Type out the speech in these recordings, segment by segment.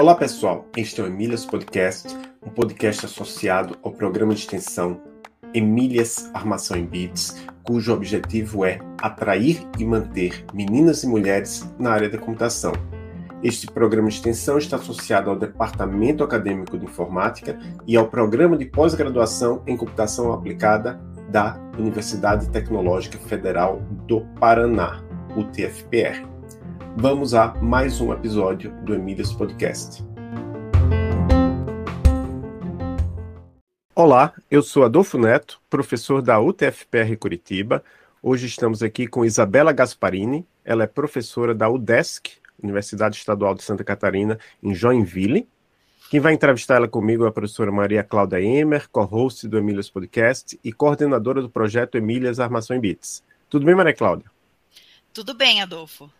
Olá pessoal, este é o Emílias Podcast, um podcast associado ao programa de extensão Emílias Armação em Bits, cujo objetivo é atrair e manter meninas e mulheres na área da computação. Este programa de extensão está associado ao Departamento Acadêmico de Informática e ao Programa de Pós-Graduação em Computação Aplicada da Universidade Tecnológica Federal do Paraná, UTFPR. Vamos a mais um episódio do Emílias Podcast. Olá, eu sou Adolfo Neto, professor da UTFPR Curitiba. Hoje estamos aqui com Isabela Gasparini, ela é professora da UDESC, Universidade Estadual de Santa Catarina, em Joinville. Quem vai entrevistar ela comigo é a professora Maria Cláudia Emer, co-host do Emílias Podcast e coordenadora do projeto Emílias Armação em Bits. Tudo bem, Maria Cláudia? Tudo bem, Adolfo.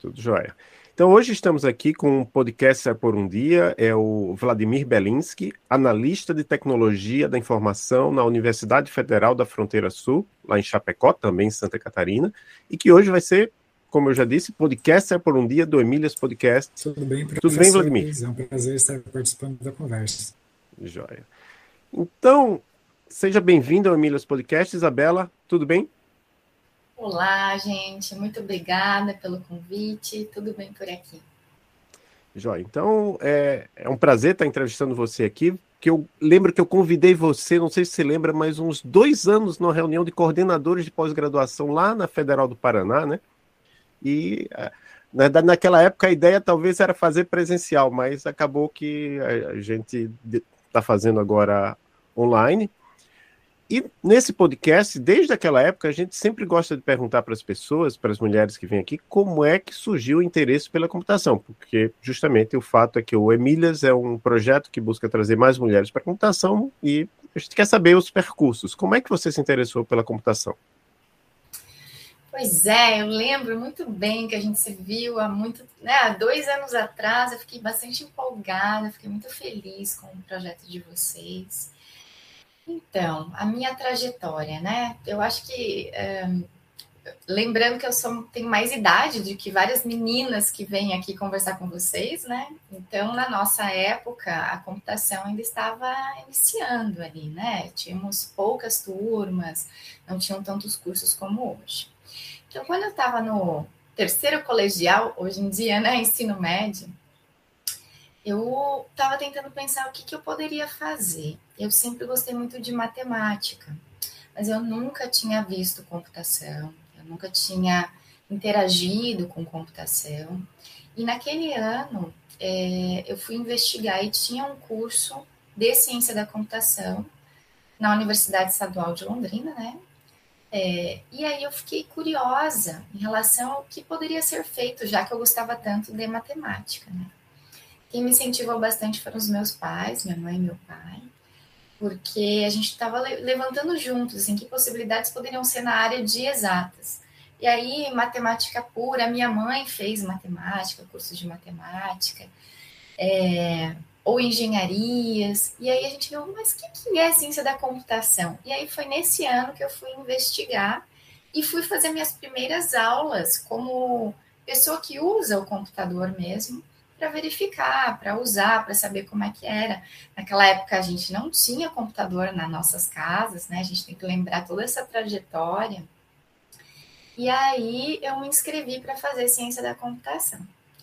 Tudo jóia. Então, hoje estamos aqui com um podcast por um dia, é o Vladimir Belinsky, analista de tecnologia da informação na Universidade Federal da Fronteira Sul, lá em Chapecó, também em Santa Catarina, e que hoje vai ser, como eu já disse, podcast por um dia do Emílias Podcast. Tudo bem, professor? Tudo bem, Vladimir? É um prazer estar participando da conversa. Jóia. Então, seja bem-vindo ao Emílias Podcast, Isabela, tudo bem? Olá, gente. Muito obrigada pelo convite. Tudo bem por aqui? Jóia. Então, é, é um prazer estar entrevistando você aqui, que eu lembro que eu convidei você, não sei se você lembra, mas uns dois anos numa reunião de coordenadores de pós-graduação lá na Federal do Paraná, né? E é, na verdade, naquela época a ideia talvez era fazer presencial, mas acabou que a gente está fazendo agora online. E nesse podcast, desde aquela época, a gente sempre gosta de perguntar para as pessoas, para as mulheres que vêm aqui, como é que surgiu o interesse pela computação, porque justamente o fato é que o Emílias é um projeto que busca trazer mais mulheres para a computação e a gente quer saber os percursos. Como é que você se interessou pela computação? Pois é, eu lembro muito bem que a gente se viu há muito, né, há dois anos atrás. Eu fiquei bastante empolgada, fiquei muito feliz com o projeto de vocês. Então, a minha trajetória, né? Eu acho que um, lembrando que eu sou, tenho mais idade do que várias meninas que vêm aqui conversar com vocês, né? Então, na nossa época, a computação ainda estava iniciando ali, né? Tínhamos poucas turmas, não tinham tantos cursos como hoje. Então, quando eu estava no terceiro colegial, hoje em dia, né, ensino médio, eu estava tentando pensar o que, que eu poderia fazer. Eu sempre gostei muito de matemática, mas eu nunca tinha visto computação, eu nunca tinha interagido com computação. E naquele ano é, eu fui investigar e tinha um curso de ciência da computação na Universidade Estadual de Londrina, né? É, e aí eu fiquei curiosa em relação ao que poderia ser feito, já que eu gostava tanto de matemática, né? Quem me incentivou bastante foram os meus pais, minha mãe e meu pai, porque a gente estava levantando juntos, assim, que possibilidades poderiam ser na área de exatas. E aí, matemática pura, minha mãe fez matemática, curso de matemática, é, ou engenharias, e aí a gente viu, mas o que, que é ciência da computação? E aí foi nesse ano que eu fui investigar e fui fazer minhas primeiras aulas como pessoa que usa o computador mesmo, para verificar, para usar, para saber como é que era. Naquela época a gente não tinha computador nas nossas casas, né? A gente tem que lembrar toda essa trajetória. E aí eu me inscrevi para fazer ciência da computação.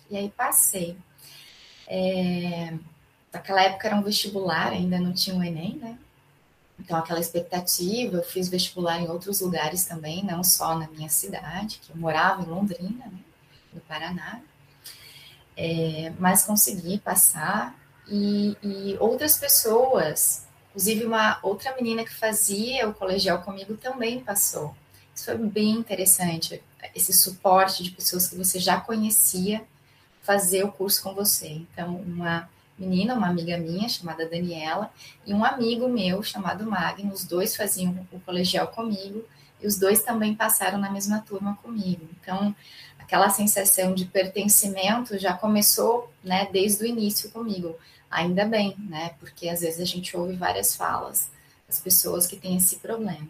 E aí passei. É... Naquela época era um vestibular, ainda não tinha o Enem, né? Então, aquela expectativa, eu fiz vestibular em outros lugares também, não só na minha cidade, que eu morava em Londrina, né, no Paraná é, mas consegui passar e, e, outras pessoas, inclusive uma outra menina que fazia o colegial comigo também passou. Isso foi bem interessante, esse suporte de pessoas que você já conhecia fazer o curso com você. Então, uma menina, uma amiga minha chamada Daniela e um amigo meu chamado Magno, os dois faziam o colegial comigo e os dois também passaram na mesma turma comigo. Então, aquela sensação de pertencimento já começou, né, desde o início comigo. Ainda bem, né, porque às vezes a gente ouve várias falas das pessoas que têm esse problema.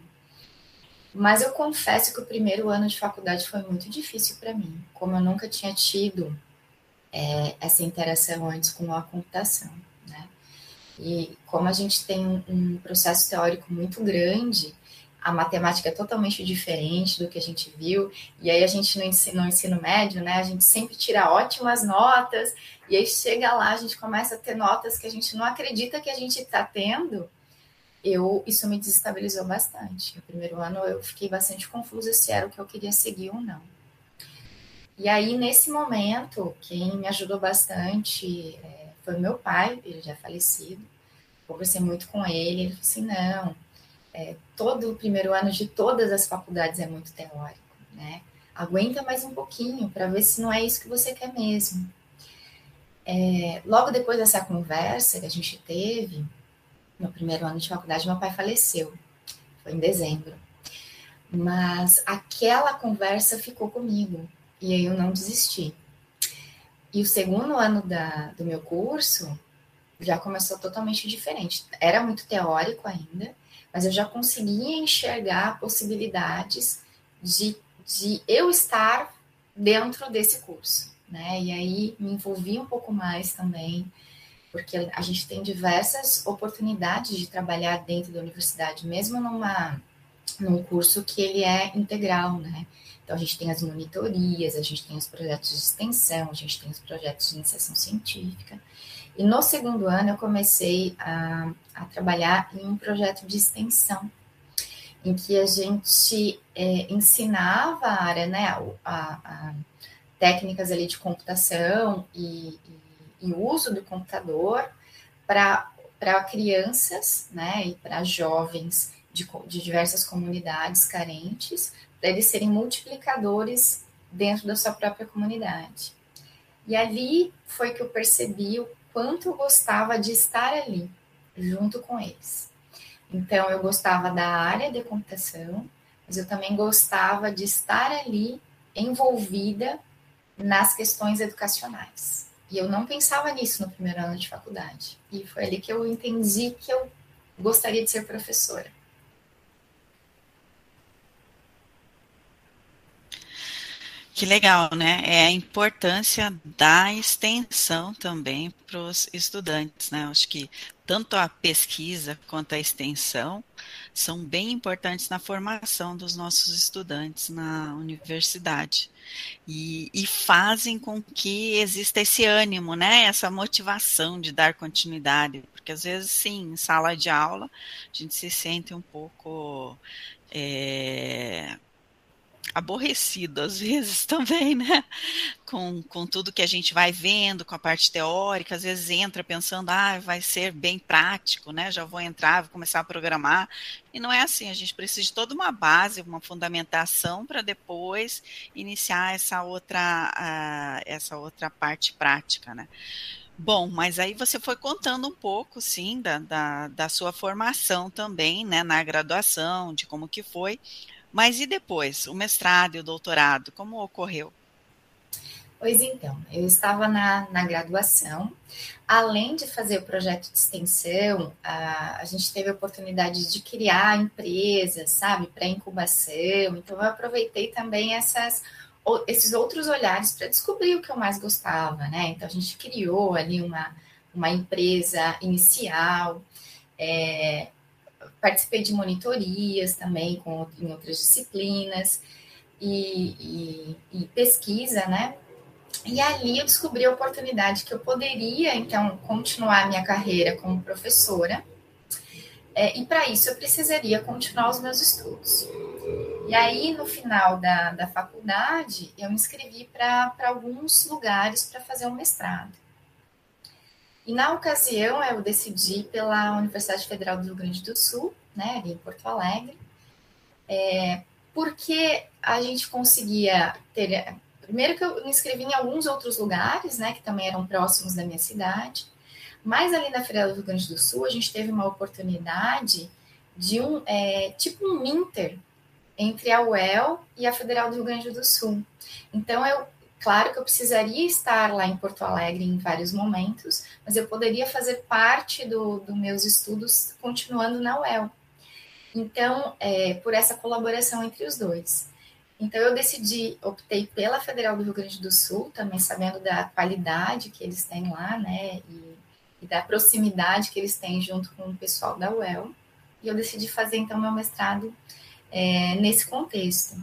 Mas eu confesso que o primeiro ano de faculdade foi muito difícil para mim, como eu nunca tinha tido é, essa interação antes com a computação, né? E como a gente tem um, processo teórico muito grande, a matemática é totalmente diferente do que a gente viu, e aí a gente no ensino, no ensino médio, né, a gente sempre tira ótimas notas, e aí chega lá, a gente começa a ter notas que a gente não acredita que a gente está tendo, eu, isso me desestabilizou bastante. No primeiro ano eu fiquei bastante confusa se era o que eu queria seguir ou não. E aí, nesse momento, quem me ajudou bastante é, foi meu pai, ele já é falecido. Conversei muito com ele, ele falou assim, não, é, todo o primeiro ano de todas as faculdades é muito teórico, né? Aguenta mais um pouquinho para ver se não é isso que você quer mesmo. É, logo depois dessa conversa que a gente teve, no primeiro ano de faculdade, meu pai faleceu. Foi em dezembro. Mas aquela conversa ficou comigo. E aí eu não desisti. E o segundo ano da, do meu curso já começou totalmente diferente. Era muito teórico ainda, mas eu já conseguia enxergar possibilidades de, de eu estar dentro desse curso, né? E aí me envolvi um pouco mais também, porque a gente tem diversas oportunidades de trabalhar dentro da universidade, mesmo numa num curso que ele é integral, né? Então a gente tem as monitorias, a gente tem os projetos de extensão, a gente tem os projetos de iniciação científica. E no segundo ano eu comecei a, a trabalhar em um projeto de extensão, em que a gente é, ensinava a área, né, a, a, técnicas ali de computação e, e, e uso do computador para crianças, né, e para jovens de, de diversas comunidades carentes, eles serem multiplicadores dentro da sua própria comunidade. E ali foi que eu percebi o quanto eu gostava de estar ali, junto com eles. Então, eu gostava da área de computação, mas eu também gostava de estar ali envolvida nas questões educacionais. E eu não pensava nisso no primeiro ano de faculdade. E foi ali que eu entendi que eu gostaria de ser professora. Que legal, né? É a importância da extensão também para os estudantes, né? Acho que tanto a pesquisa quanto a extensão são bem importantes na formação dos nossos estudantes na universidade e, e fazem com que exista esse ânimo, né? Essa motivação de dar continuidade, porque às vezes, sim, em sala de aula a gente se sente um pouco é, aborrecido às vezes também, né? Com, com tudo que a gente vai vendo, com a parte teórica, às vezes entra pensando, ah, vai ser bem prático, né? Já vou entrar, vou começar a programar. E não é assim, a gente precisa de toda uma base, uma fundamentação para depois iniciar essa outra, uh, essa outra parte prática, né? Bom, mas aí você foi contando um pouco, sim, da, da, da sua formação também, né, na graduação, de como que foi. Mas e depois, o mestrado e o doutorado, como ocorreu? Pois então, eu estava na, na graduação, além de fazer o projeto de extensão, a, a gente teve a oportunidade de criar empresas, sabe, para incubação, então eu aproveitei também essas, esses outros olhares para descobrir o que eu mais gostava, né? Então a gente criou ali uma, uma empresa inicial, é, participei de monitorias também com, em outras disciplinas e, e, e pesquisa, né? E ali eu descobri a oportunidade que eu poderia, então, continuar minha carreira como professora. É, e para isso eu precisaria continuar os meus estudos. E aí, no final da, da faculdade, eu me inscrevi para alguns lugares para fazer um mestrado. E na ocasião eu decidi pela Universidade Federal do Rio Grande do Sul, né, ali em Porto Alegre, é, porque a gente conseguia ter. Primeiro que eu me inscrevi em alguns outros lugares, né, que também eram próximos da minha cidade, mas ali na Federal do Rio Grande do Sul a gente teve uma oportunidade de um é, tipo um inter entre a UEL e a Federal do Rio Grande do Sul. Então eu Claro que eu precisaria estar lá em Porto Alegre em vários momentos, mas eu poderia fazer parte dos do meus estudos continuando na UEL. Então, é, por essa colaboração entre os dois. Então, eu decidi, optei pela Federal do Rio Grande do Sul, também sabendo da qualidade que eles têm lá, né, e, e da proximidade que eles têm junto com o pessoal da UEL. E eu decidi fazer, então, meu mestrado é, nesse contexto.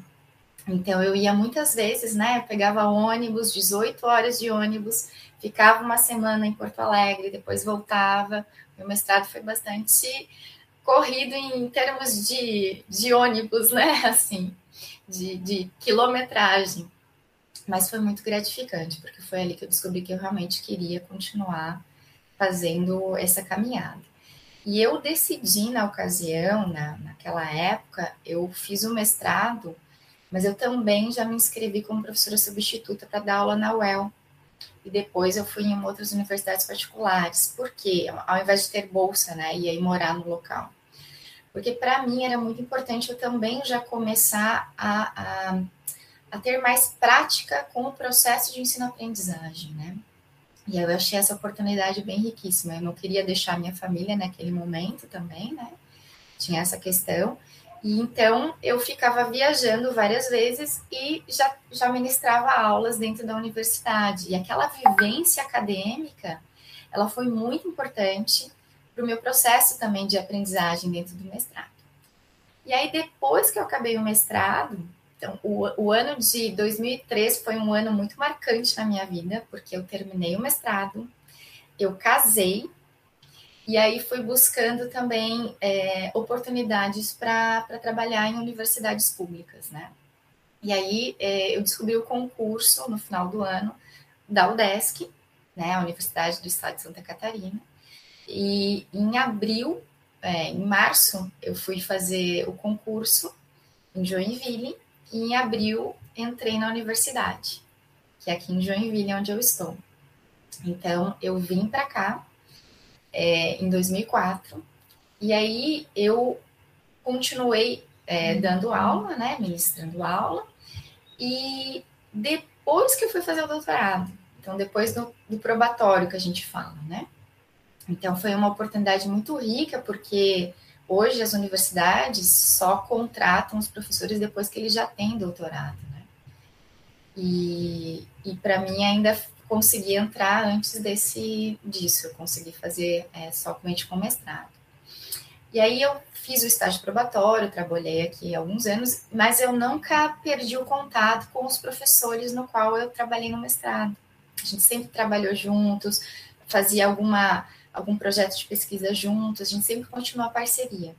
Então, eu ia muitas vezes, né, pegava ônibus, 18 horas de ônibus, ficava uma semana em Porto Alegre, depois voltava. Meu mestrado foi bastante corrido em termos de, de ônibus, né, assim, de, de quilometragem. Mas foi muito gratificante, porque foi ali que eu descobri que eu realmente queria continuar fazendo essa caminhada. E eu decidi, na ocasião, na, naquela época, eu fiz o mestrado, mas eu também já me inscrevi como professora substituta para dar aula na UEL. E depois eu fui em outras universidades particulares. Por quê? Ao invés de ter bolsa, né, e aí morar no local porque para mim era muito importante eu também já começar a, a, a ter mais prática com o processo de ensino-aprendizagem, né? E eu achei essa oportunidade bem riquíssima. Eu não queria deixar minha família naquele momento também, né? Tinha essa questão. E então eu ficava viajando várias vezes e já, já ministrava aulas dentro da universidade. E aquela vivência acadêmica, ela foi muito importante para o meu processo também de aprendizagem dentro do mestrado. E aí, depois que eu acabei o mestrado, então, o, o ano de 2003 foi um ano muito marcante na minha vida, porque eu terminei o mestrado, eu casei, e aí fui buscando também é, oportunidades para trabalhar em universidades públicas, né? E aí é, eu descobri o concurso no final do ano da UDESC, né, a Universidade do Estado de Santa Catarina, e em abril, é, em março, eu fui fazer o concurso em Joinville, e em abril entrei na universidade, que é aqui em Joinville, onde eu estou. Então, eu vim para cá é, em 2004, e aí eu continuei é, dando aula, né, ministrando aula, e depois que eu fui fazer o doutorado, então depois do, do probatório que a gente fala, né, então, foi uma oportunidade muito rica, porque hoje as universidades só contratam os professores depois que eles já têm doutorado, né? E, e para mim ainda consegui entrar antes desse disso, eu consegui fazer é, somente com mestrado. E aí eu fiz o estágio probatório, trabalhei aqui alguns anos, mas eu nunca perdi o contato com os professores no qual eu trabalhei no mestrado. A gente sempre trabalhou juntos, fazia alguma algum projeto de pesquisa juntos, a gente sempre continua a parceria.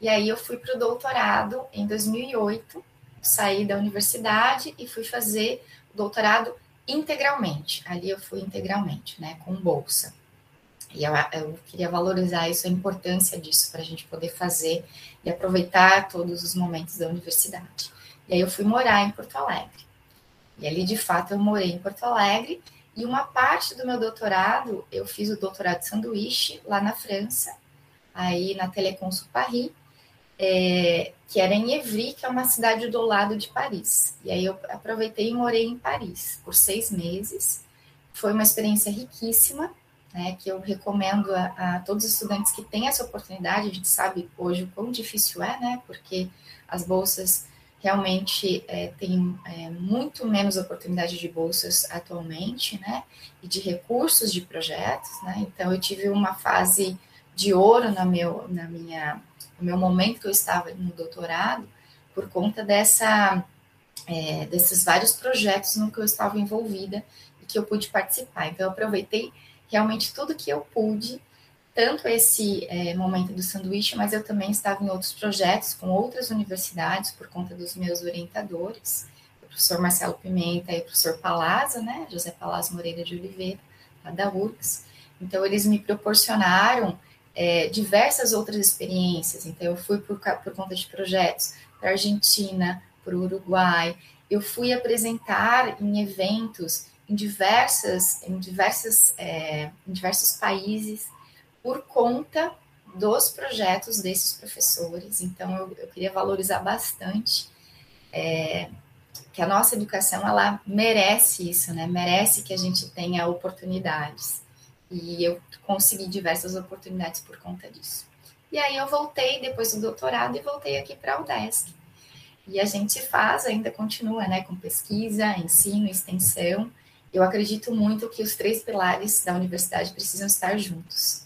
E aí eu fui para o doutorado em 2008, saí da universidade e fui fazer o doutorado integralmente. Ali eu fui integralmente, né, com bolsa. E eu, eu queria valorizar isso, a importância disso para a gente poder fazer e aproveitar todos os momentos da universidade. E aí eu fui morar em Porto Alegre. E ali, de fato, eu morei em Porto Alegre e uma parte do meu doutorado, eu fiz o doutorado de sanduíche lá na França, aí na Télécom Paris, é, que era em Evry, que é uma cidade do lado de Paris. E aí eu aproveitei e morei em Paris por seis meses. Foi uma experiência riquíssima, né, que eu recomendo a, a, todos os estudantes que têm essa oportunidade. A gente sabe hoje o quão difícil é, né, porque as bolsas realmente é, tem é, muito menos oportunidade de bolsas atualmente, né, e de recursos de projetos, né, então eu tive uma fase de ouro na meu, na minha, no meu momento que eu estava no doutorado, por conta dessa, é, desses vários projetos no que eu estava envolvida e que eu pude participar, então eu aproveitei realmente tudo que eu pude tanto esse é, momento do sanduíche, mas eu também estava em outros projetos com outras universidades por conta dos meus orientadores, o professor Marcelo Pimenta e o professor Palazzo, né, José Palazzo Moreira de Oliveira, lá da URGS. Então, eles me proporcionaram é, diversas outras experiências. Então, eu fui por, por conta de projetos para Argentina, para o Uruguai, eu fui apresentar em eventos em diversas, em diversas, é, em diversos países por conta dos projetos desses professores. Então, eu, eu queria valorizar bastante é, que a nossa educação ela merece isso, né? Merece que a gente tenha oportunidades. E eu consegui diversas oportunidades por conta disso. E aí eu voltei depois do doutorado e voltei aqui para a UDESC. E a gente faz, ainda continua, né, com pesquisa, ensino, extensão. Eu acredito muito que os três pilares da universidade precisam estar juntos.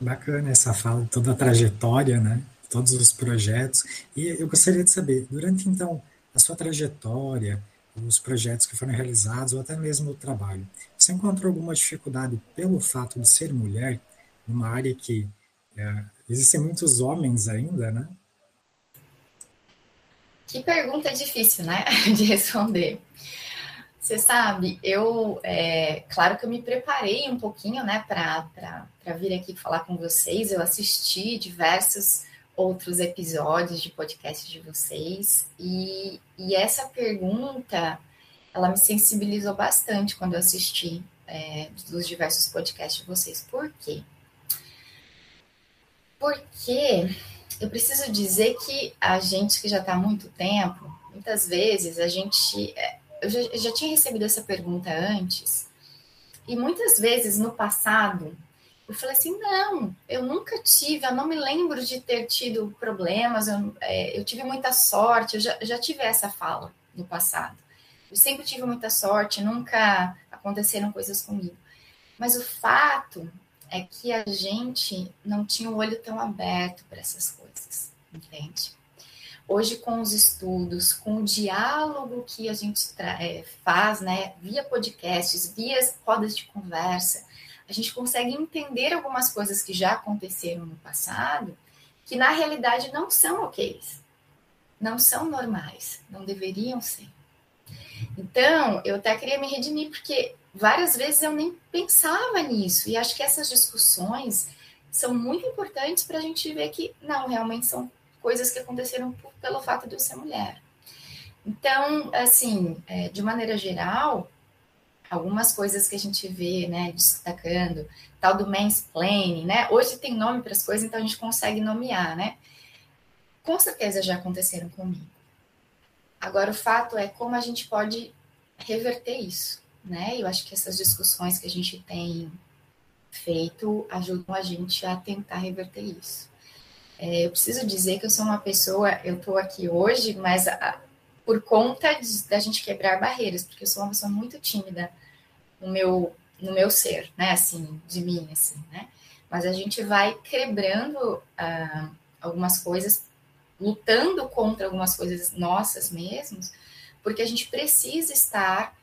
Bacana essa fala, toda a trajetória, né? Todos os projetos. E eu gostaria de saber, durante então a sua trajetória, os projetos que foram realizados ou até mesmo o trabalho, você encontrou alguma dificuldade pelo fato de ser mulher, numa área que é, existem muitos homens ainda, né? Que pergunta difícil, né, de responder. Você sabe, eu, é, claro que eu me preparei um pouquinho, né, para vir aqui falar com vocês. Eu assisti diversos outros episódios de podcast de vocês e, e essa pergunta, ela me sensibilizou bastante quando eu assisti é, dos diversos podcasts de vocês. Por quê? Porque eu preciso dizer que a gente que já está há muito tempo, muitas vezes a gente é, eu já, eu já tinha recebido essa pergunta antes, e muitas vezes no passado eu falei assim: não, eu nunca tive, eu não me lembro de ter tido problemas, eu, é, eu tive muita sorte, eu já, já tive essa fala no passado. Eu sempre tive muita sorte, nunca aconteceram coisas comigo. Mas o fato é que a gente não tinha o olho tão aberto para essas coisas, entende? Hoje, com os estudos, com o diálogo que a gente é, faz, né, via podcasts, via rodas de conversa, a gente consegue entender algumas coisas que já aconteceram no passado, que na realidade não são ok, não são normais, não deveriam ser. Então, eu até queria me redimir, porque várias vezes eu nem pensava nisso, e acho que essas discussões são muito importantes para a gente ver que, não, realmente são coisas que aconteceram por, pelo fato de eu ser mulher. Então, assim, é, de maneira geral, algumas coisas que a gente vê, né, destacando, tal do mansplaining, né? Hoje tem nome para as coisas, então a gente consegue nomear, né? Com certeza já aconteceram comigo. Agora, o fato é como a gente pode reverter isso, né? Eu acho que essas discussões que a gente tem feito ajudam a gente a tentar reverter isso. É, eu preciso dizer que eu sou uma pessoa, eu estou aqui hoje, mas a, por conta de, da gente quebrar barreiras, porque eu sou uma pessoa muito tímida no meu, no meu ser, né, assim, de mim, assim, né, mas a gente vai quebrando ah, algumas coisas, lutando contra algumas coisas nossas mesmos, porque a gente precisa estar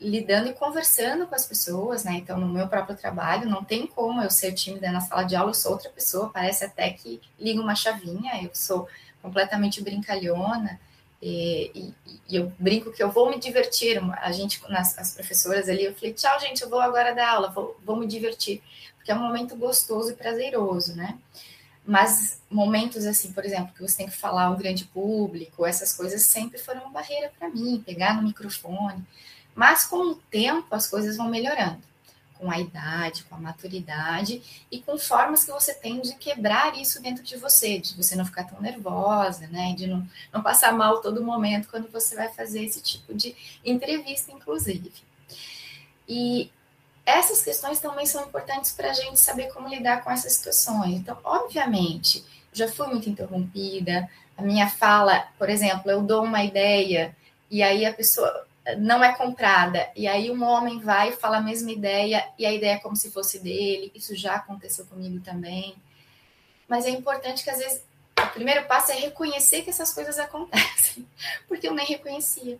lidando e conversando com as pessoas, né? Então, no meu próprio trabalho, não tem como eu ser tímida na sala de aula, eu sou outra pessoa, parece até que liga uma chavinha, eu sou completamente brincalhona, e, e, e, eu brinco que eu vou me divertir. A gente, nas, as professoras ali, eu falei, tchau, gente, eu vou agora dar aula, vou, vou me divertir, porque é um momento gostoso e prazeroso, né? Mas momentos assim, por exemplo, que você tem que falar um grande público, essas coisas sempre foram uma barreira para mim, pegar no microfone. Mas com o tempo as coisas vão melhorando, com a idade, com a maturidade e com formas que você tem de quebrar isso dentro de você, de você não ficar tão nervosa, né? De não, não passar mal todo momento quando você vai fazer esse tipo de entrevista, inclusive. E essas questões também são importantes para a gente saber como lidar com essas situações. Então, obviamente, já fui muito interrompida. A minha fala, por exemplo, eu dou uma ideia e aí a pessoa não é comprada. E aí um homem vai e fala a mesma ideia, e a ideia é como se fosse dele. Isso já aconteceu comigo também. Mas é importante que às vezes o primeiro passo é reconhecer que essas coisas acontecem, porque eu nem reconhecia.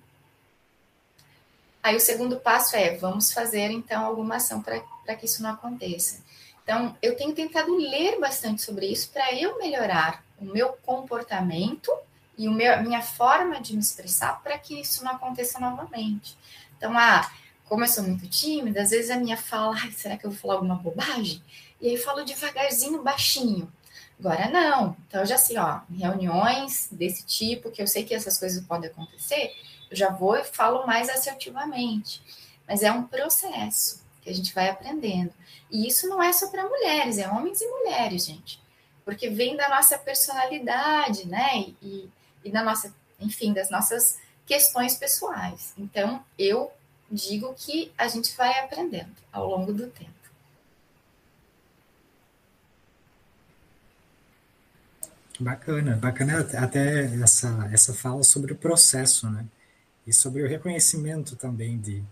Aí o segundo passo é vamos fazer então alguma ação para que isso não aconteça. Então, eu tenho tentado ler bastante sobre isso para eu melhorar o meu comportamento e o meu, a minha forma de me expressar para que isso não aconteça novamente. Então, ah, como eu sou muito tímida, às vezes a minha fala, será que eu vou falar alguma bobagem? E aí falo devagarzinho, baixinho. Agora não. Então, eu já sei, ó, reuniões desse tipo, que eu sei que essas coisas podem acontecer, eu já vou e falo mais assertivamente. Mas é um processo que a gente vai aprendendo. E isso não é só para mulheres, é homens e mulheres, gente. Porque vem da nossa personalidade, né? E, e da nossa, enfim, das nossas questões pessoais. Então, eu digo que a gente vai aprendendo ao longo do tempo. Bacana, bacana até essa, essa fala sobre o processo, né? E sobre o reconhecimento também de,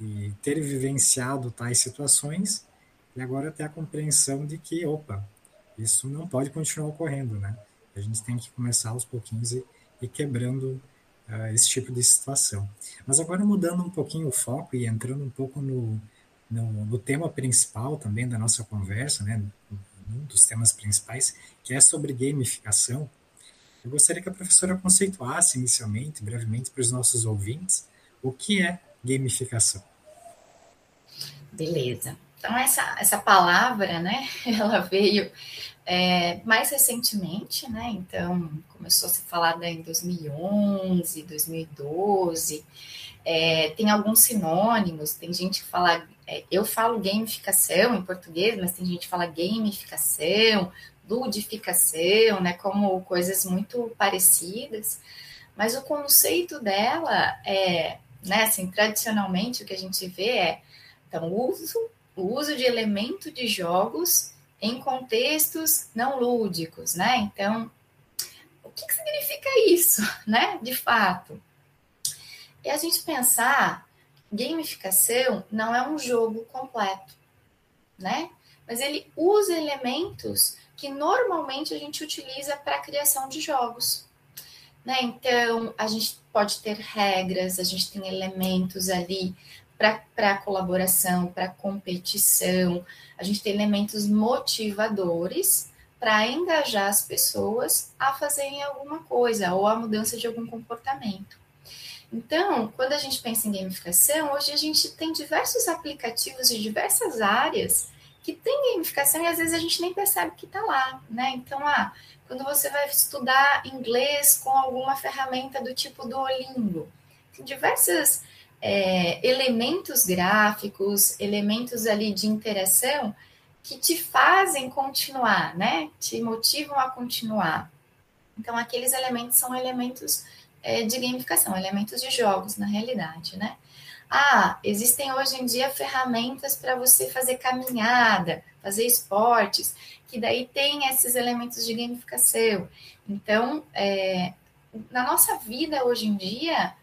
de ter vivenciado tais situações e agora ter a compreensão de que, opa, isso não pode continuar ocorrendo, né? A gente tem que começar aos pouquinhos e, e quebrando uh, esse tipo de situação. Mas agora mudando um pouquinho o foco e entrando um pouco no, no, no tema principal também da nossa conversa, né? um dos temas principais, que é sobre gamificação. Eu gostaria que a professora conceituasse inicialmente, brevemente, para os nossos ouvintes, o que é gamificação. Beleza. Então, essa, essa palavra, né, ela veio é, mais recentemente, né, então começou a se falar em 2011, 2012, é, tem alguns sinônimos, tem gente que fala, é, eu falo gamificação em português, mas tem gente que fala gamificação, ludificação, né, como coisas muito parecidas, mas o conceito dela é, né, assim, tradicionalmente o que a gente vê é, então, o uso, o uso de elemento de jogos em contextos não lúdicos, né, então, o que, que significa isso, né, de fato? é a gente pensar gamificação não é um jogo completo, né? Mas ele usa elementos que normalmente a gente utiliza para a criação de jogos. Né? Então, a gente pode ter regras, a gente tem elementos ali para colaboração, para competição, a gente tem elementos motivadores para engajar as pessoas a fazerem alguma coisa ou a mudança de algum comportamento. Então, quando a gente pensa em gamificação, hoje a gente tem diversos aplicativos de diversas áreas que tem gamificação e às vezes a gente nem percebe que está lá, né? Então, ah, quando você vai estudar inglês com alguma ferramenta do tipo Duolingo, tem diversos é, elementos gráficos, elementos ali de interação que te fazem continuar, né? Te motivam a continuar. Então, aqueles elementos são elementos é, de gamificação, elementos de jogos, na realidade, né? Ah, existem hoje em dia ferramentas para você fazer caminhada, fazer esportes, que daí tem esses elementos de gamificação. Então, é, na nossa vida hoje em dia,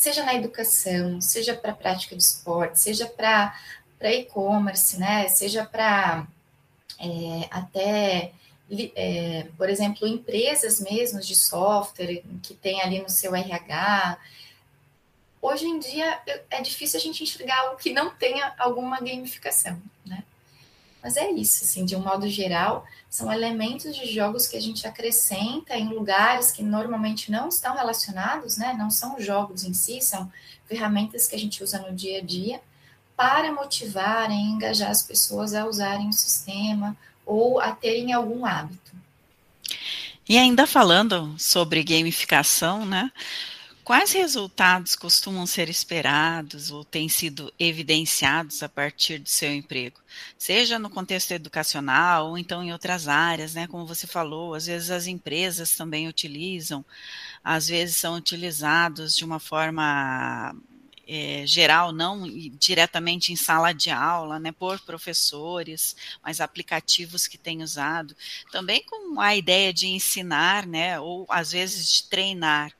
seja na educação, seja para prática de esporte, seja para e-commerce, né? Seja para é, até é, por exemplo, empresas mesmo de software que tem ali no seu RH. Hoje em dia é difícil a gente enxergar algo que não tenha alguma gamificação? Mas é isso, assim, de um modo geral, são elementos de jogos que a gente acrescenta em lugares que normalmente não estão relacionados, né? Não são jogos em si, são ferramentas que a gente usa no dia a dia para motivar e engajar as pessoas a usarem o sistema ou a terem algum hábito. E ainda falando sobre gamificação, né? Quais resultados costumam ser esperados ou têm sido evidenciados a partir do seu emprego? Seja no contexto educacional ou então em outras áreas, né? Como você falou, às vezes as empresas também utilizam, às vezes são utilizados de uma forma é, geral, não diretamente em sala de aula, né, por professores, mas aplicativos que têm usado, também com a ideia de ensinar, né, ou às vezes de treinar.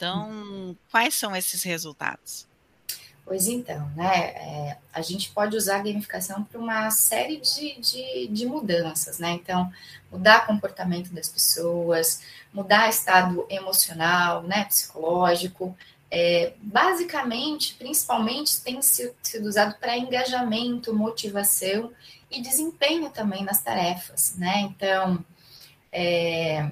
Então, quais são esses resultados? Pois então, né, é, a gente pode usar a gamificação para uma série de, de, de, mudanças, né? Então, mudar comportamento das pessoas, mudar estado emocional, né, psicológico, é, basicamente, principalmente, tem sido usado para engajamento, motivação e desempenho também nas tarefas, né? Então, é,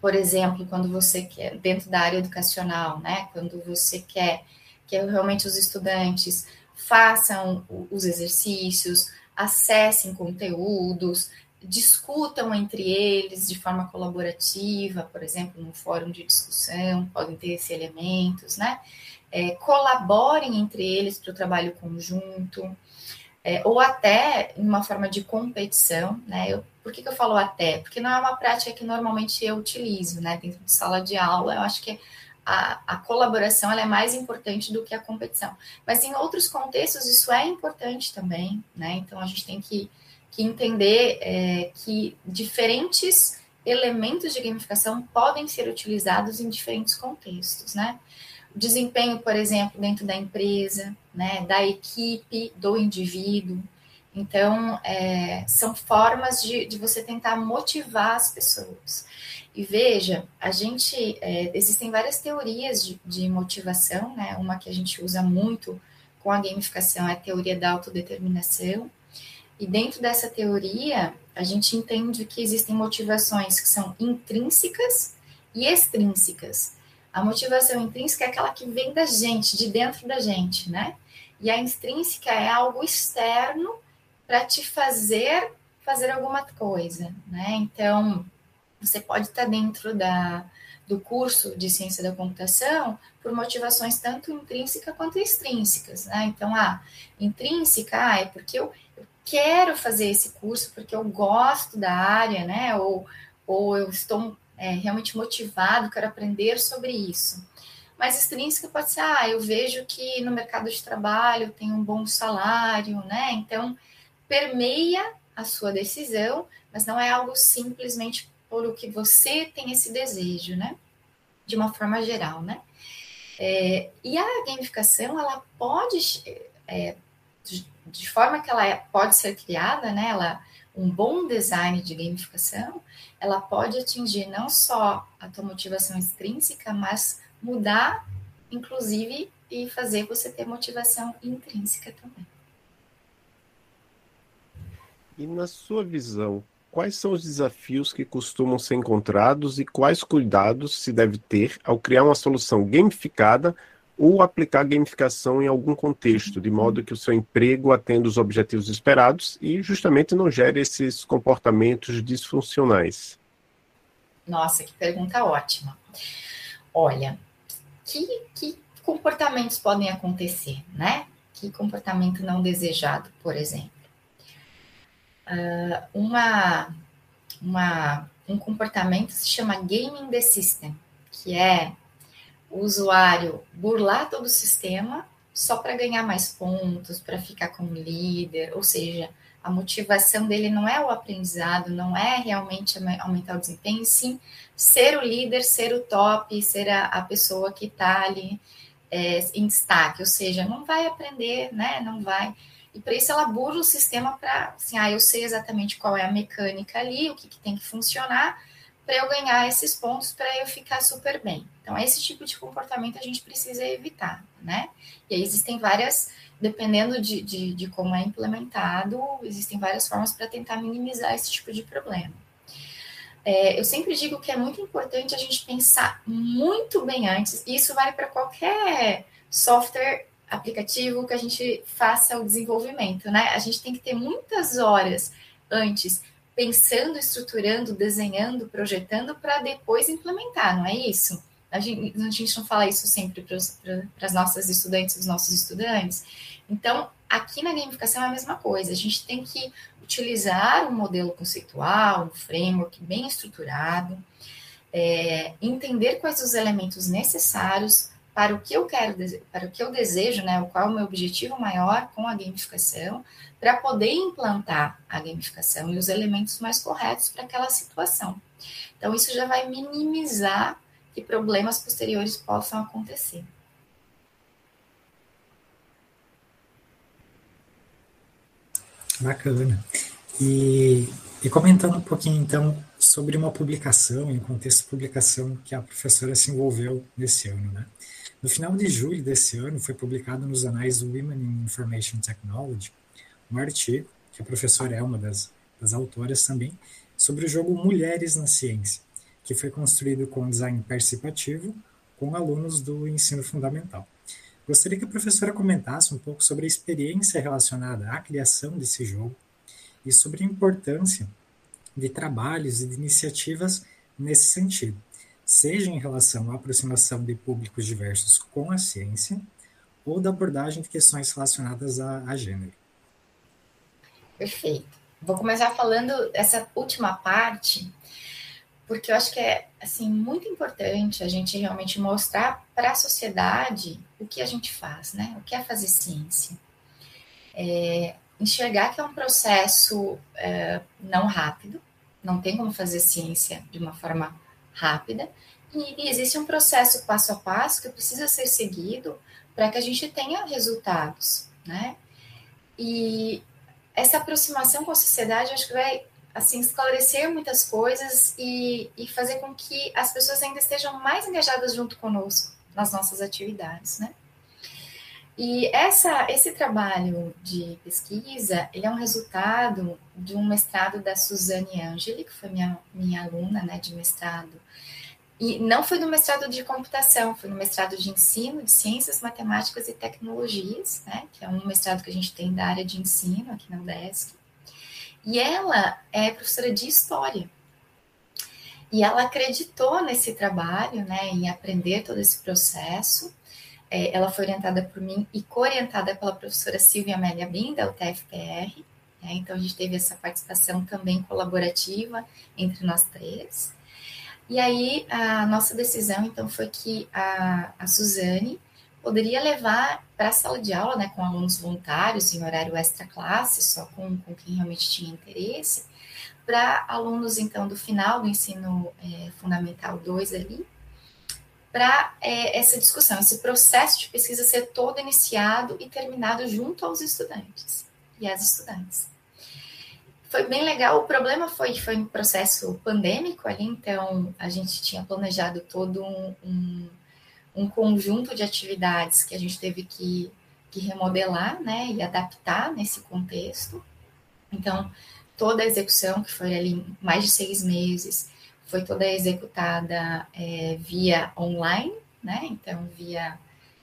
por exemplo, quando você quer, dentro da área educacional, né? Quando você quer que realmente os estudantes façam os exercícios, acessem conteúdos, discutam entre eles de forma colaborativa, por exemplo, num fórum de discussão, podem ter esses elementos, né? É, colaborem entre eles para o trabalho conjunto, é, ou até em uma forma de competição, né? Eu, por que, que eu falo até? Porque não é uma prática que normalmente eu utilizo, né? Dentro de sala de aula, eu acho que a, a colaboração é mais importante do que a competição. Mas em outros contextos isso é importante também, né? Então a gente tem que que entender é, que diferentes elementos de gamificação podem ser utilizados em diferentes contextos, né? Desempenho, por exemplo, dentro da empresa, né, da equipe, do indivíduo. Então, é, são formas de, de, você tentar motivar as pessoas. E veja, a gente é, existem várias teorias de, de, motivação, né? Uma que a gente usa muito com a gamificação é a teoria da autodeterminação. E dentro dessa teoria, a gente entende que existem motivações que são intrínsecas e extrínsecas. A motivação intrínseca é aquela que vem da gente, de dentro da gente, né? E a extrínseca é algo externo para te fazer fazer alguma coisa, né? Então, você pode estar dentro da, do curso de ciência da computação por motivações tanto intrínsecas quanto extrínsecas, né? Então, ah, intrínseca ah, é porque eu, eu quero fazer esse curso porque eu gosto da área, né? Ou, ou eu estou é, realmente motivado, quero aprender sobre isso. Mas extrínseca pode ser, ah, eu vejo que no mercado de trabalho tem um bom salário, né? Então, permeia a sua decisão, mas não é algo simplesmente por o que você tem esse desejo, né? De uma forma geral, né? É, e a gamificação, ela pode, é, de, forma que ela é, pode ser criada, né? Ela, um bom design de gamificação, ela pode atingir não só a tua motivação extrínseca, mas mudar, inclusive, e fazer você ter motivação intrínseca também. E na sua visão, quais são os desafios que costumam ser encontrados e quais cuidados se deve ter ao criar uma solução gamificada ou aplicar gamificação em algum contexto, de modo que o seu emprego atenda os objetivos esperados e justamente não gere esses comportamentos disfuncionais? Nossa, que pergunta ótima. Olha, que, que comportamentos podem acontecer, né? Que comportamento não desejado, por exemplo? Uh, uma, uma, um comportamento se chama gaming the system, que é o usuário burlar todo o sistema só para ganhar mais pontos, para ficar como líder, ou seja, a motivação dele não é o aprendizado, não é realmente aumentar o desempenho, sim ser o líder, ser o top, ser a, a pessoa que está ali é, em destaque, ou seja, não vai aprender, né? Não vai. E para isso ela burla o sistema para, assim, ah, eu sei exatamente qual é a mecânica ali, o que, que tem que funcionar, para eu ganhar esses pontos, para eu ficar super bem. Então, esse tipo de comportamento a gente precisa evitar, né? E aí existem várias, dependendo de, de, de como é implementado, existem várias formas para tentar minimizar esse tipo de problema. É, eu sempre digo que é muito importante a gente pensar muito bem antes, e isso vale para qualquer software, aplicativo que a gente faça o desenvolvimento, né? A gente tem que ter muitas horas antes pensando, estruturando, desenhando, projetando para depois implementar, não é isso? A gente, a gente não fala isso sempre para as nossas estudantes, os nossos estudantes. Então, aqui na gamificação é a mesma coisa. A gente tem que utilizar um modelo conceitual, um framework bem estruturado, é, entender quais os elementos necessários para o que eu quero, para o que eu desejo, né, qual é o meu objetivo maior com a gamificação, para poder implantar a gamificação e os elementos mais corretos para aquela situação. Então, isso já vai minimizar que problemas posteriores possam acontecer. Bacana. E, e, comentando um pouquinho, então, sobre uma publicação, em contexto de publicação que a professora se envolveu nesse ano, né? No final de julho desse ano, foi publicado nos anais Women in Information Technology um artigo, que a professora é uma das, das autoras também, sobre o jogo Mulheres na Ciência, que foi construído com design participativo com alunos do ensino fundamental. Gostaria que a professora comentasse um pouco sobre a experiência relacionada à criação desse jogo e sobre a importância de trabalhos e de iniciativas nesse sentido, seja em relação à aproximação de públicos diversos com a ciência ou da abordagem de questões relacionadas a, a gênero. Perfeito. Vou começar falando essa última parte, porque eu acho que é assim muito importante a gente realmente mostrar para a sociedade o que a gente faz, né? O que é fazer ciência. É, enxergar que é um processo é, não rápido, não tem como fazer ciência de uma forma rápida, e, e existe um processo passo a passo que precisa ser seguido para que a gente tenha resultados, né? E essa aproximação com a sociedade, acho que vai assim esclarecer muitas coisas e, e fazer com que as pessoas ainda estejam mais engajadas junto conosco nas nossas atividades, né? E essa, esse trabalho de pesquisa, ele é um resultado de um mestrado da Suzane Angeli, que foi minha, minha aluna né, de mestrado. E não foi no mestrado de computação, foi no mestrado de ensino de ciências, matemáticas e tecnologias, né, que é um mestrado que a gente tem da área de ensino aqui na UDESC. E ela é professora de história. E ela acreditou nesse trabalho, né, em aprender todo esse processo. É, ela foi orientada por mim e co-orientada pela professora Silvia Amélia Bim, da UTFPR. Né, então, a gente teve essa participação também colaborativa entre nós três. E aí, a nossa decisão, então, foi que a, a Suzane poderia levar para a sala de aula, né, com alunos voluntários em horário extra classe, só com, com quem realmente tinha interesse, para alunos, então, do final do ensino é, fundamental 2 ali, para é, essa discussão, esse processo de pesquisa ser todo iniciado e terminado junto aos estudantes e às estudantes. Foi bem legal, o problema foi que foi um processo pandêmico ali, então a gente tinha planejado todo um, um um conjunto de atividades que a gente teve que, que remodelar, né, e adaptar nesse contexto. Então, toda a execução, que foi ali mais de seis meses, foi toda executada é, via online, né, então via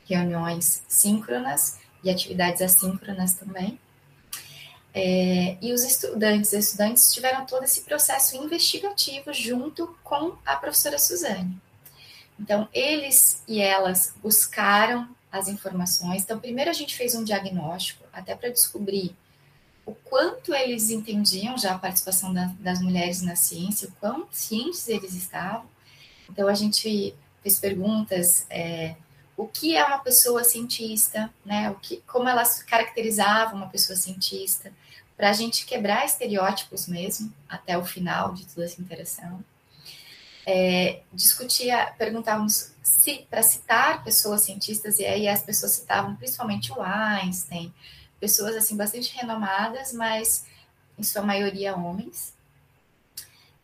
reuniões síncronas e atividades assíncronas também. É, e os estudantes e estudantes tiveram todo esse processo investigativo junto com a professora Suzane. Então, eles e elas buscaram as informações. Então, primeiro a gente fez um diagnóstico, até para descobrir o quanto eles entendiam já a participação da, das mulheres na ciência, o quão cientes eles estavam. Então, a gente fez perguntas. É, o que é uma pessoa cientista, né? O que, como elas caracterizavam uma pessoa cientista, para a gente quebrar estereótipos mesmo até o final de toda essa interação é, discutia, perguntávamos se, para citar pessoas cientistas, e aí as pessoas citavam principalmente o Einstein, pessoas assim bastante renomadas, mas em sua maioria homens.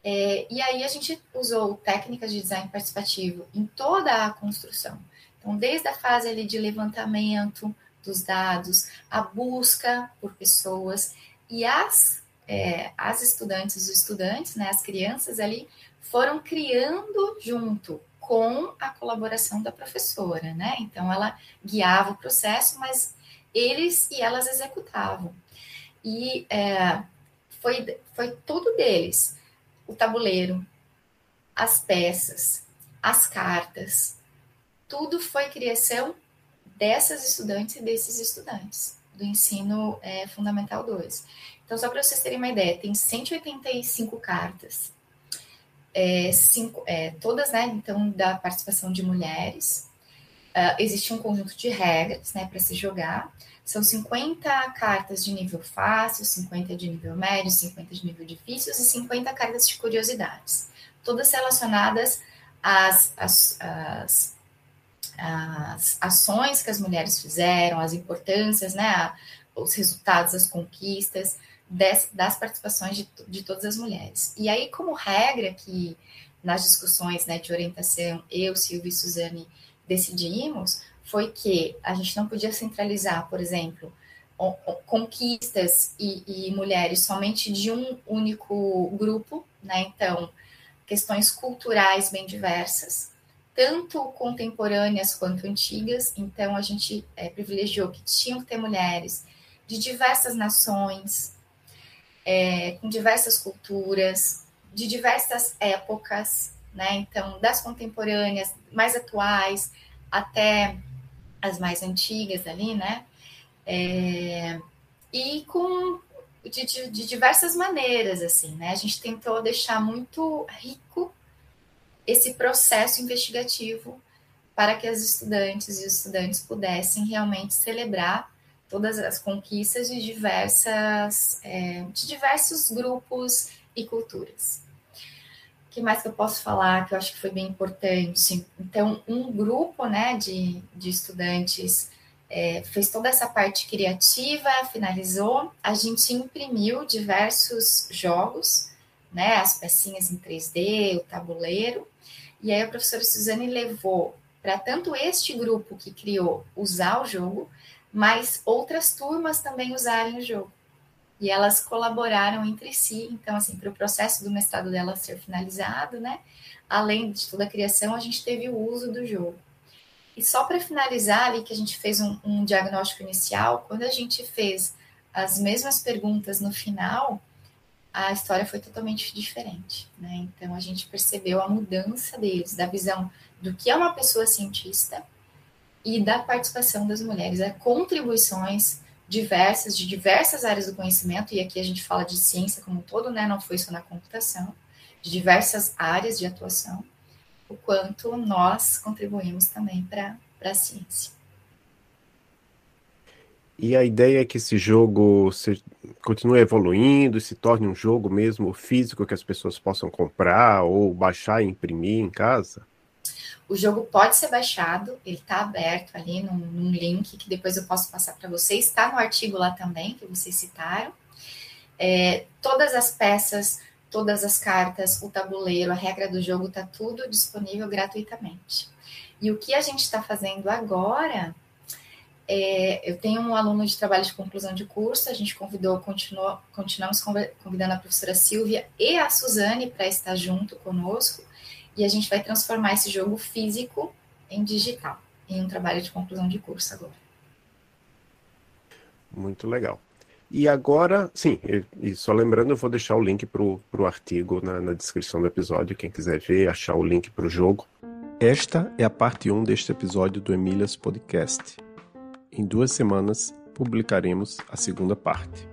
É, e aí a gente usou técnicas de design participativo em toda a construção. Então, desde a fase ali de levantamento dos dados, a busca por pessoas e as, é, as estudantes, os estudantes, né, as crianças ali, foram criando junto com a colaboração da professora, né? Então ela guiava o processo, mas eles e elas executavam. E é, foi, foi tudo deles: o tabuleiro, as peças, as cartas, tudo foi criação dessas estudantes e desses estudantes do ensino é, fundamental 2. Então, só para vocês terem uma ideia, tem 185 cartas é, cinco, é, todas, né, então, da participação de mulheres. Uh, existe um conjunto de regras, né, para se jogar. São 50 cartas de nível fácil, 50 de nível médio, 50 de nível difícil e 50 cartas de curiosidades. Todas relacionadas às, às, às, ações que as mulheres fizeram, as importâncias, né, os resultados, as conquistas, des, das participações de, de todas as mulheres. E aí, como regra que nas discussões né, de orientação, eu, Silvia e Suzane decidimos, foi que a gente não podia centralizar, por exemplo, conquistas e, e, mulheres somente de um único grupo, né? Então, questões culturais bem diversas, tanto contemporâneas quanto antigas. Então, a gente é, privilegiou que tinham que ter mulheres de diversas nações, é, com diversas culturas, de diversas épocas, né? Então, das contemporâneas, mais atuais, até as mais antigas ali, né? É, e com de, de, de, diversas maneiras, assim, né? A gente tentou deixar muito rico esse processo investigativo para que as estudantes e os estudantes pudessem realmente celebrar todas as conquistas de diversas é, de diversos grupos e culturas. O que mais que eu posso falar que eu acho que foi bem importante? Então, um grupo né, de, de estudantes é, fez toda essa parte criativa, finalizou, a gente imprimiu diversos jogos, né, as pecinhas em 3D, o tabuleiro, e aí a professora Suzane levou para tanto este grupo que criou usar o jogo, mas outras turmas também usarem o jogo. E elas colaboraram entre si, então, assim, para o processo do mestrado dela ser finalizado, né? Além de toda a criação, a gente teve o uso do jogo. E só para finalizar ali, que a gente fez um, um diagnóstico inicial, quando a gente fez as mesmas perguntas no final, a história foi totalmente diferente, né? Então a gente percebeu a mudança deles, da visão do que é uma pessoa cientista e da participação das mulheres, a contribuições diversas de diversas áreas do conhecimento e aqui a gente fala de ciência como um todo, né? Não foi só na computação, de diversas áreas de atuação, o quanto nós contribuímos também para a ciência. E a ideia é que esse jogo se, continue evoluindo, se torne um jogo mesmo físico que as pessoas possam comprar ou baixar e imprimir em casa? O jogo pode ser baixado, ele está aberto ali num, num, link que depois eu posso passar para vocês. Está no artigo lá também, que vocês citaram. É, todas as peças, todas as cartas, o tabuleiro, a regra do jogo, está tudo disponível gratuitamente. E o que a gente está fazendo agora é, eu tenho um aluno de trabalho de conclusão de curso, a gente convidou, continuou, continuamos convidando a professora Silvia e a Suzane para estar junto conosco, e a gente vai transformar esse jogo físico em digital, em um trabalho de conclusão de curso agora. Muito legal. E agora, sim, e, só lembrando, eu vou deixar o link para o artigo na, na descrição do episódio, quem quiser ver, achar o link para o jogo. Esta é a parte 1 deste episódio do Emílias Podcast. Em duas semanas publicaremos a segunda parte.